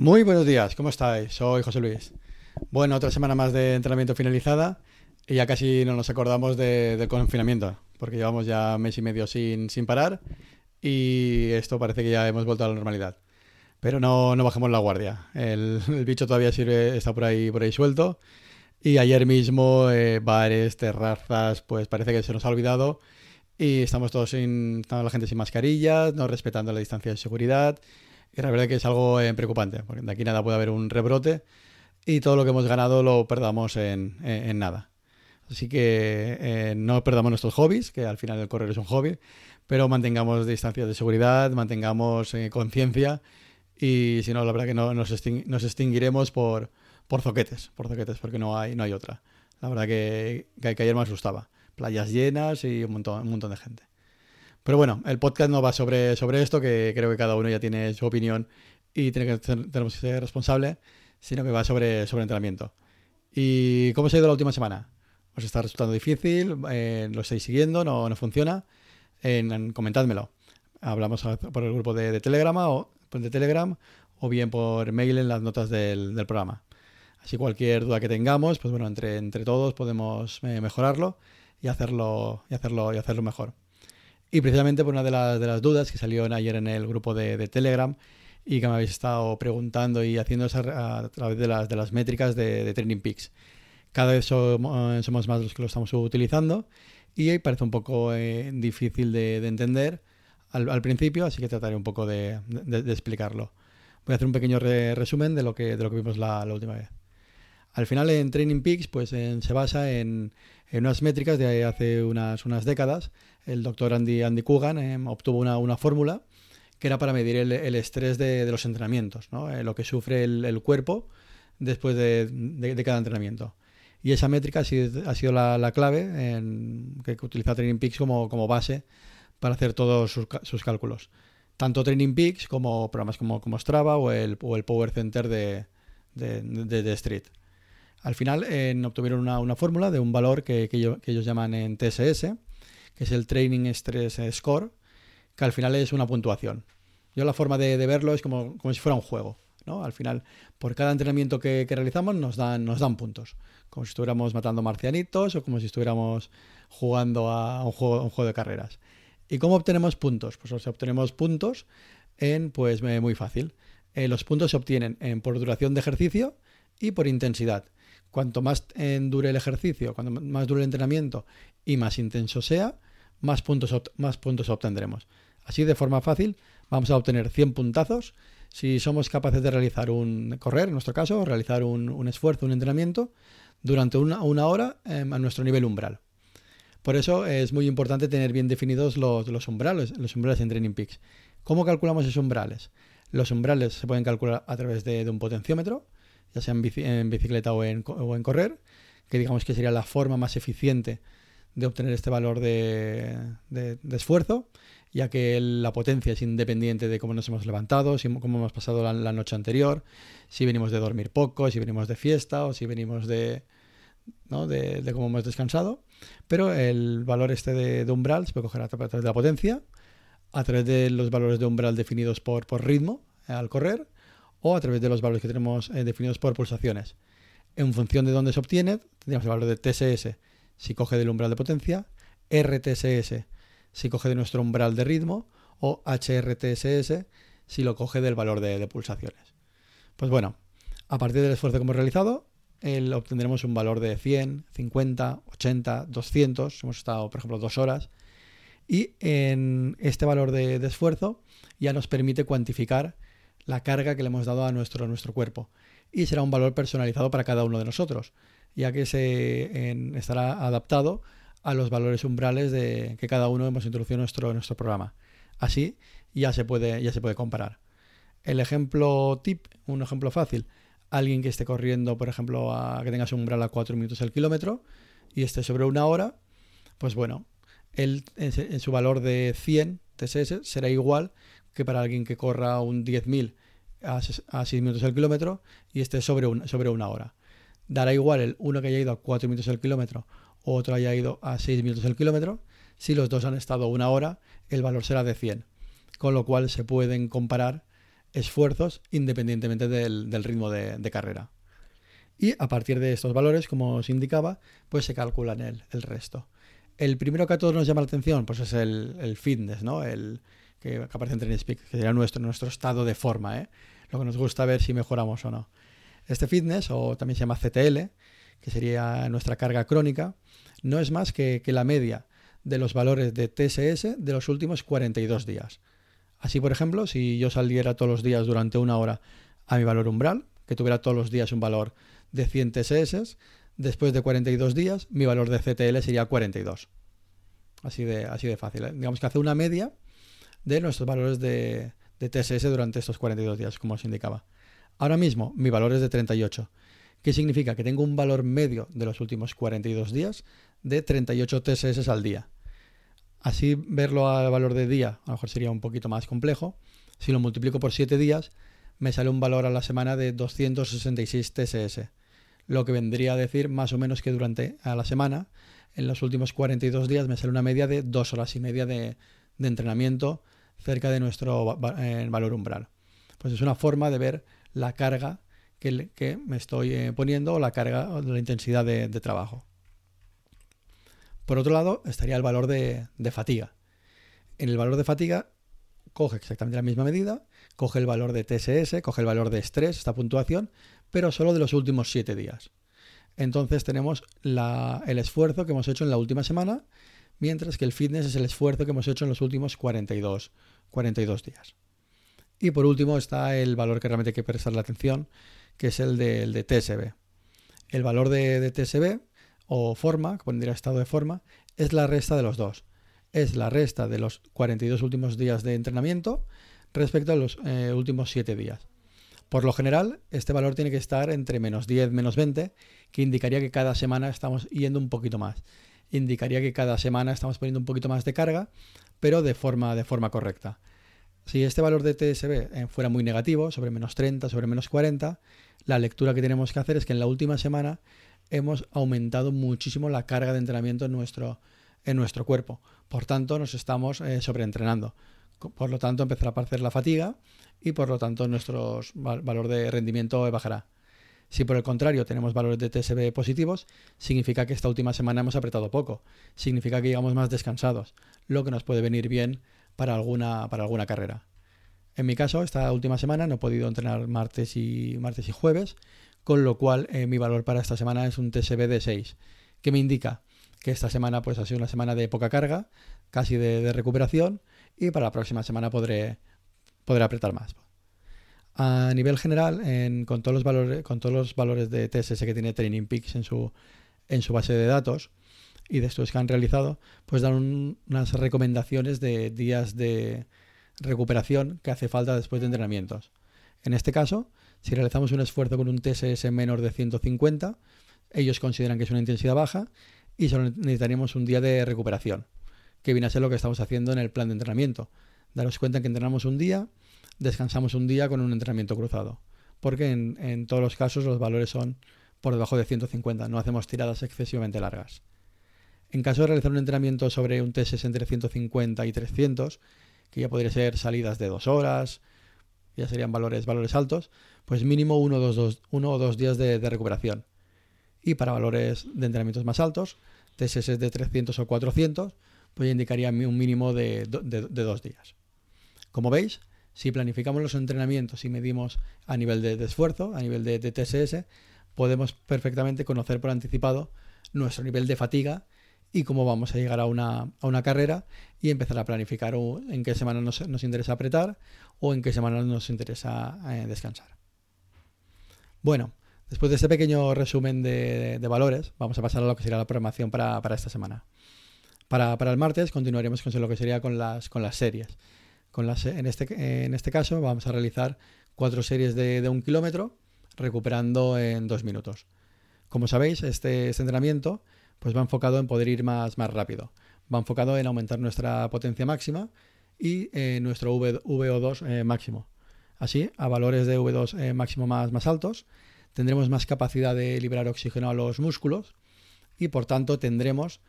Muy buenos días, ¿cómo estáis? Soy José Luis. Bueno, otra semana más de entrenamiento finalizada y ya casi no nos acordamos del confinamiento, porque llevamos ya mes y medio sin, sin parar y esto parece que ya hemos vuelto a la normalidad. Pero no, no bajemos la guardia. El, bicho todavía sirve, está por ahí, por ahí suelto. Y ayer mismo, eh, bares, terrazas, pues parece que se nos ha olvidado. Y estamos todos sin, estamos la gente sin mascarillas, no respetando la distancia de seguridad. Y la verdad que es algo eh, preocupante, porque de aquí nada puede haber un rebrote y todo lo que hemos ganado lo perdamos en, nada. Así que eh, no perdamos nuestros hobbies, que al final el correr es un hobby, pero mantengamos distancias de seguridad, mantengamos eh, conciencia y si no, la verdad que no, nos, extinguiremos por, por zoquetes, por zoquetes, porque no hay, no hay otra. La verdad que, que, ayer me asustaba. Playas llenas y un montón, un montón de gente. Pero bueno, el podcast no va sobre, sobre esto, que creo que cada uno ya tiene su opinión y tiene que tenemos que ser responsable, sino que va sobre, sobre entrenamiento. ¿Y cómo se ha ido la última semana? ¿Os está resultando difícil? Eh, ¿Lo estáis siguiendo? ¿No, no funciona? En, comentádmelo. Hablamos por el grupo de, Telegram o de Telegram o bien por mail en las notas del, programa. Así cualquier duda que tengamos, pues bueno, entre, entre todos podemos eh, mejorarlo y hacerlo, y hacerlo, y hacerlo mejor. Y precisamente por una de las, de las dudas que salió ayer en el grupo de, Telegram y que me habéis estado preguntando y haciendo a, través de las, de las métricas de, Training Peaks. Cada vez somos, somos, más los que lo estamos utilizando y parece un poco eh, difícil de, entender al, principio, así que trataré un poco de, explicarlo. Voy a hacer un pequeño resumen de lo que, de lo que vimos la, última vez. Al final en Training Peaks pues, se basa en, en unas métricas de hace unas, unas décadas el doctor Andy, Andy Coogan em, obtuvo una, fórmula que era para medir el, estrés de, los entrenamientos, eh, lo que sufre el, cuerpo después de, cada entrenamiento. Y esa métrica ha sido, la, clave en, que utiliza Training Peaks como, base para hacer todos sus, cálculos. Tanto Training Peaks como programas como, como Strava o el, Power Center de, de, Street. Al final obtuvieron una, fórmula de un valor que, ellos, llaman en TSS, que es el Training Stress Score, que al final es una puntuación. Yo la forma de, verlo es como, si fuera un juego. ¿no? Al final, por cada entrenamiento que, realizamos nos dan, nos dan puntos. Como si estuviéramos matando marcianitos o como si estuviéramos jugando a un juego, un juego de carreras. ¿Y cómo obtenemos puntos? Pues obtenemos puntos en, pues muy fácil. Eh, los puntos se obtienen en, por duración de ejercicio y por intensidad. Cuanto más dure el ejercicio, cuanto más dure el entrenamiento y más intenso sea, más puntos, más puntos obtendremos. Así de forma fácil vamos a obtener 100 puntazos si somos capaces de realizar un correr, en nuestro caso, realizar un, esfuerzo, un entrenamiento durante una, hora em, a nuestro nivel umbral. Por eso es muy importante tener bien definidos los, los umbrales, los umbrales en Training Peaks. ¿Cómo calculamos esos umbrales? Los umbrales se pueden calcular a través de, un potenciómetro, ya sea en, bicicleta o en, correr, que digamos que sería la forma más eficiente de obtener este valor de, esfuerzo, ya que la potencia es independiente de cómo nos hemos levantado, si, cómo hemos pasado la, noche anterior, si venimos de dormir poco, si venimos de fiesta o si venimos de, ¿no? de, cómo hemos descansado. Pero el valor este de, umbral se puede coger a través de la potencia, a través de los valores de umbral definidos por, por ritmo al correr o a través de los valores que tenemos eh, definidos por pulsaciones. En función de dónde se obtiene, tendríamos el valor de TSS si coge del umbral de potencia, RTSS si coge de nuestro umbral de ritmo o HRTSS si lo coge del valor de, pulsaciones. Pues bueno, a partir del esfuerzo que hemos realizado, obtendremos un valor de 100, 50, 80, 200, hemos estado por ejemplo dos horas, y en este valor de, esfuerzo ya nos permite cuantificar la carga que le hemos dado a nuestro, a nuestro cuerpo y será un valor personalizado para cada uno de nosotros ya que se estará adaptado a los valores umbrales de, que cada uno hemos introducido en nuestro, nuestro programa. Así ya se, puede, ya se puede comparar. El ejemplo tip, un ejemplo fácil, alguien que esté corriendo, por ejemplo, a, que tenga su umbral a 4 minutos el kilómetro y esté sobre una hora, pues bueno, él, en su valor de 100 TSS será igual que para alguien que corra un 10.000 a, 6 minutos el kilómetro y esté sobre, sobre una hora dará igual el uno que haya ido a 4 minutos el kilómetro o otro haya ido a 6 minutos el kilómetro. Si los dos han estado una hora, el valor será de 100. Con lo cual se pueden comparar esfuerzos independientemente del, ritmo de, carrera. Y a partir de estos valores, como os indicaba, pues se calculan el, el resto. El primero que a todos nos llama la atención, pues es el, fitness, ¿no? El que, aparece en TrainSpeak, que sería nuestro, nuestro estado de forma, ¿eh? Lo que nos gusta ver si mejoramos o no. Este fitness, o también se llama CTL, que sería nuestra carga crónica, no es más que, que la media de los valores de TSS de los últimos 42 días. Así, por ejemplo, si yo saliera todos los días durante una hora a mi valor umbral, que tuviera todos los días un valor de 100 TSS, después de 42 días mi valor de CTL sería 42. Así de, así de fácil. ¿eh? Digamos que hace una media de nuestros valores de, de TSS durante estos 42 días, como os indicaba. Ahora mismo mi valor es de 38. ¿Qué significa? Que tengo un valor medio de los últimos 42 días de 38 TSS al día. Así verlo al valor de día a lo mejor sería un poquito más complejo. Si lo multiplico por 7 días, me sale un valor a la semana de 266 TSS. Lo que vendría a decir más o menos que durante a la semana, en los últimos 42 días, me sale una media de 2 horas y media de, entrenamiento cerca de nuestro eh, valor umbral. Pues es una forma de ver la carga que, me estoy eh, poniendo o la carga o la intensidad de trabajo. Por otro lado, estaría el valor de, fatiga. En el valor de fatiga coge exactamente la misma medida, coge el valor de TSS, coge el valor de estrés, esta puntuación, pero solo de los últimos 7 días. Entonces tenemos el esfuerzo que hemos hecho en la última semana, mientras que el fitness es el esfuerzo que hemos hecho en los últimos 42, 42 días. Y por último está el valor que realmente hay que prestar la atención, que es el de, TSB. El valor de, de TSB o forma, que pondría estado de forma, es la resta de los dos. Es la resta de los 42 últimos días de entrenamiento respecto a los eh, últimos 7 días. Por lo general, este valor tiene que estar entre menos 10, menos 20, que indicaría que cada semana estamos yendo un poquito más. Indicaría que cada semana estamos poniendo un poquito más de carga, pero de forma, de forma correcta. Si este valor de TSB eh, fuera muy negativo, sobre menos 30, sobre menos 40, la lectura que tenemos que hacer es que en la última semana hemos aumentado muchísimo la carga de entrenamiento en nuestro, en nuestro cuerpo. Por tanto, nos estamos eh, sobreentrenando. Por lo tanto, empezará a aparecer la fatiga y por lo tanto nuestro valor de rendimiento bajará. Si por el contrario tenemos valores de TSB positivos, significa que esta última semana hemos apretado poco, significa que llegamos más descansados, lo que nos puede venir bien para alguna, para alguna carrera. En mi caso, esta última semana no he podido entrenar martes y, martes y jueves, con lo cual eh, mi valor para esta semana es un TSB de 6, que me indica que esta semana pues ha sido una semana de poca carga, casi de, recuperación, y para la próxima semana podré, apretar más. A nivel general, con, todos los valores, con todos los valores de TSS que tiene Training Peaks en su, en su base de datos y de estos que han realizado, pues dan unas recomendaciones de días de recuperación que hace falta después de entrenamientos. En este caso, si realizamos un esfuerzo con un TSS menor de 150, ellos consideran que es una intensidad baja y solo necesitaríamos un día de recuperación, que viene a ser lo que estamos haciendo en el plan de entrenamiento. Daros cuenta que entrenamos un día, descansamos un día con un entrenamiento cruzado, porque en, todos los casos los valores son por debajo de 150, no hacemos tiradas excesivamente largas. En caso de realizar un entrenamiento sobre un TSS entre 150 y 300, que ya podría ser salidas de dos horas, ya serían valores, valores altos, pues mínimo uno, o dos días de, recuperación. Y para valores de entrenamientos más altos, TSS de 300 o 400, pues ya indicaría un mínimo de, dos días. Como veis, si planificamos los entrenamientos y medimos a nivel de, esfuerzo, a nivel de, TSS, podemos perfectamente conocer por anticipado nuestro nivel de fatiga y cómo vamos a llegar a una, carrera y empezar a planificar en qué semana nos, interesa apretar o en qué semana nos interesa eh, descansar. Bueno, después de este pequeño resumen de, valores, vamos a pasar a lo que sería la programación para, esta semana. Para, el martes continuaremos con lo que sería con las, con las series. Este, en este caso vamos a realizar cuatro series de, un kilómetro recuperando en dos minutos. Como sabéis, este, este entrenamiento pues va enfocado en poder ir más, rápido. Va enfocado en aumentar nuestra potencia máxima y eh, nuestro VO2 eh, máximo. Así, a valores de V2 eh, máximo más altos, tendremos más capacidad de liberar oxígeno a los músculos y por tanto tendremos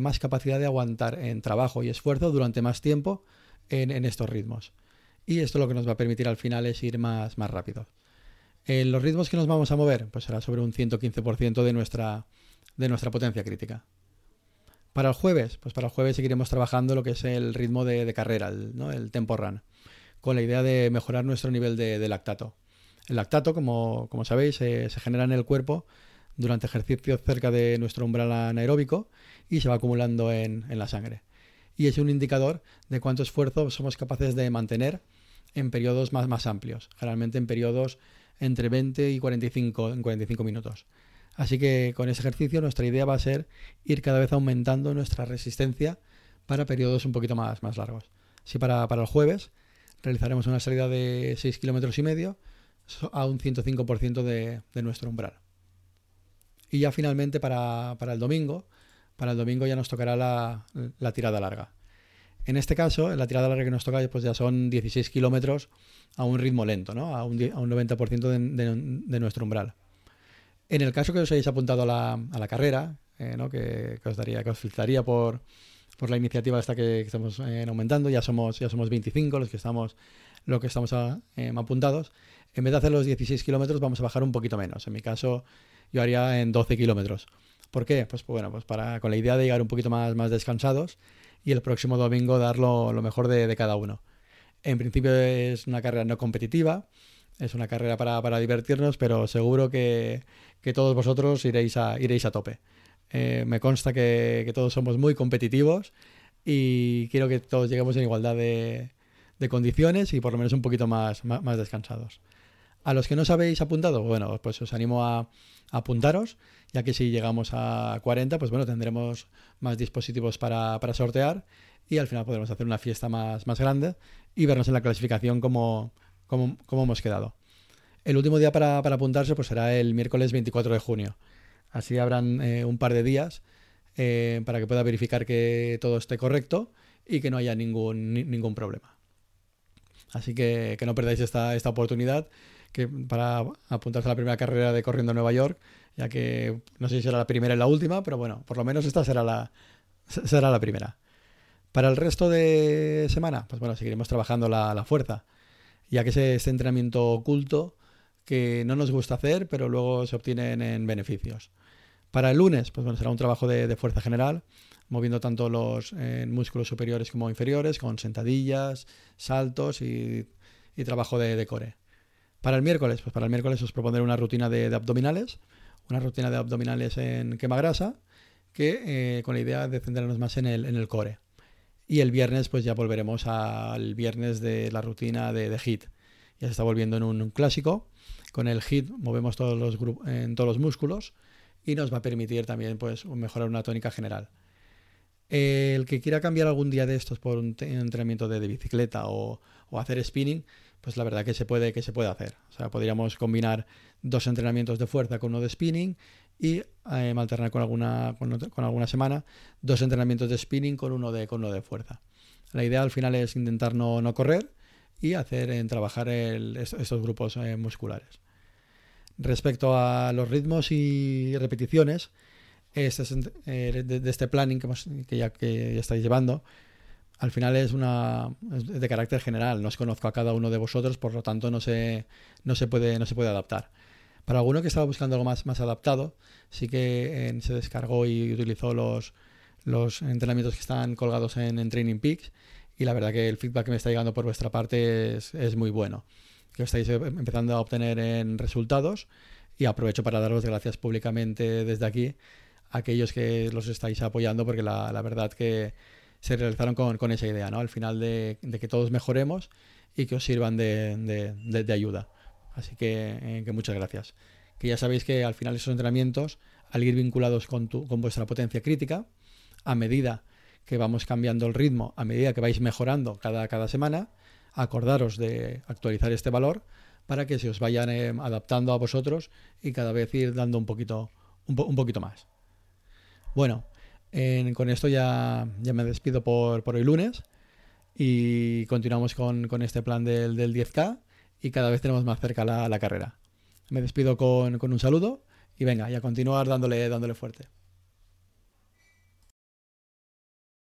más capacidad de aguantar en trabajo y esfuerzo durante más tiempo en, estos ritmos. y esto lo que nos va a permitir al final es ir más, más rápido. En los ritmos que nos vamos a mover, pues será sobre un 115% de nuestra, de nuestra potencia crítica. Para el jueves, pues para el jueves seguiremos trabajando lo que es el ritmo de, carrera, el, ¿no? el, tempo run, con la idea de mejorar nuestro nivel de, lactato. El lactato, como, sabéis, se genera en el cuerpo durante ejercicios cerca de nuestro umbral anaeróbico y se va acumulando en, la sangre. Y es un indicador de cuánto esfuerzo somos capaces de mantener en periodos más, más amplios, generalmente en periodos entre 20 y 45, en 45 minutos. Así que con ese ejercicio nuestra idea va a ser ir cada vez aumentando nuestra resistencia para periodos un poquito más, más largos. Si para, el jueves realizaremos una salida de 6 kilómetros y medio a un 105% de, de, nuestro umbral. Y ya finalmente para, el domingo, para el domingo ya nos tocará la, tirada larga. En este caso, la tirada larga que nos toca pues ya son 16 kilómetros a un ritmo lento, ¿no? a, un, 90% de nuestro umbral. En el caso que os hayáis apuntado a la, carrera, eh, que, os daría, que os por, la iniciativa esta que, estamos eh, aumentando, ya somos, ya somos 25 los que estamos, que estamos em, apuntados. En vez de hacer los 16 kilómetros, vamos a bajar un poquito menos. En mi caso, yo haría en 12 kilómetros. ¿Por qué? Pues, bueno, pues para, con la idea de llegar un poquito más, más descansados y el próximo domingo dar lo, mejor de, cada uno. En principio es una carrera no competitiva, es una carrera para, divertirnos, pero seguro que, todos vosotros iréis a, iréis a tope. Eh, me consta que, todos somos muy competitivos y quiero que todos lleguemos en igualdad de, condiciones y por lo menos un poquito más, más, descansados. A los que no os habéis apuntado, bueno, pues os animo a, apuntaros, ya que si llegamos a 40, pues bueno, tendremos más dispositivos para, sortear y al final podremos hacer una fiesta más, grande y vernos en la clasificación como, cómo, hemos quedado. El último día para, apuntarse pues será el miércoles 24 de junio. Así habrán eh, un par de días eh, para que pueda verificar que todo esté correcto y que no haya ningún, problema. Así que, no perdáis esta oportunidad que para apuntarse a la primera carrera de Corriendo Nueva York, ya que no sé si será la primera y la última, pero bueno, por lo menos esta será la, será la primera. Para el resto de semana, pues bueno, seguiremos trabajando la, la fuerza ya que es este entrenamiento oculto que no nos gusta hacer, pero luego se obtienen en beneficios. Para el lunes, pues bueno, será un trabajo de, fuerza general, moviendo tanto los músculos superiores como inferiores, con sentadillas, saltos y, trabajo de, core. Para el miércoles, pues para el miércoles os propondré una rutina de, abdominales, una rutina de abdominales en quema grasa, que eh, con la idea de centrarnos más en el, en el core. Y el viernes, pues ya volveremos al viernes de la rutina de, HIT. Ya se está volviendo en un, clásico. Con el HIT movemos todos los en todos los músculos y nos va a permitir también pues, mejorar una tónica general. El que quiera cambiar algún día de estos por un entrenamiento de, bicicleta o, hacer spinning, pues la verdad que se puede, que se puede hacer. O sea, podríamos combinar dos entrenamientos de fuerza con uno de spinning y eh, alternar con alguna, con, alguna semana dos entrenamientos de spinning con uno de, con uno de fuerza. La idea al final es intentar no, no correr y hacer en trabajar estos grupos eh, musculares. Respecto a los ritmos y repeticiones, este, eh, de, este planning que, ya, que ya estáis llevando, al final es una de carácter general. No os conozco a cada uno de vosotros, por lo tanto no se, no se, puede, no se puede adaptar. Para alguno que estaba buscando algo más, más adaptado, sí que eh, se descargó y utilizó los, los entrenamientos que están colgados en, Training Peaks y la verdad que el feedback que me está llegando por vuestra parte es, es muy bueno. Que estáis eh, empezando a obtener en resultados y aprovecho para daros gracias públicamente desde aquí a aquellos que los estáis apoyando porque la verdad que se realizaron con, esa idea, ¿no? Al final de, que todos mejoremos y que os sirvan de, ayuda. Así eh, que, muchas gracias. Que ya sabéis que al final esos entrenamientos, al ir vinculados con, vuestra potencia crítica, a medida que vamos cambiando el ritmo, a medida que vais mejorando cada, semana, acordaros de actualizar este valor para que se os vayan eh, adaptando a vosotros y cada vez ir dando un, poquito más. Bueno, con esto ya, ya me despido por, por hoy lunes y continuamos con, este plan del, del 10K y cada vez tenemos más cerca la, carrera. Me despido con, con un saludo y venga, y a continuar dándole, dándole fuerte.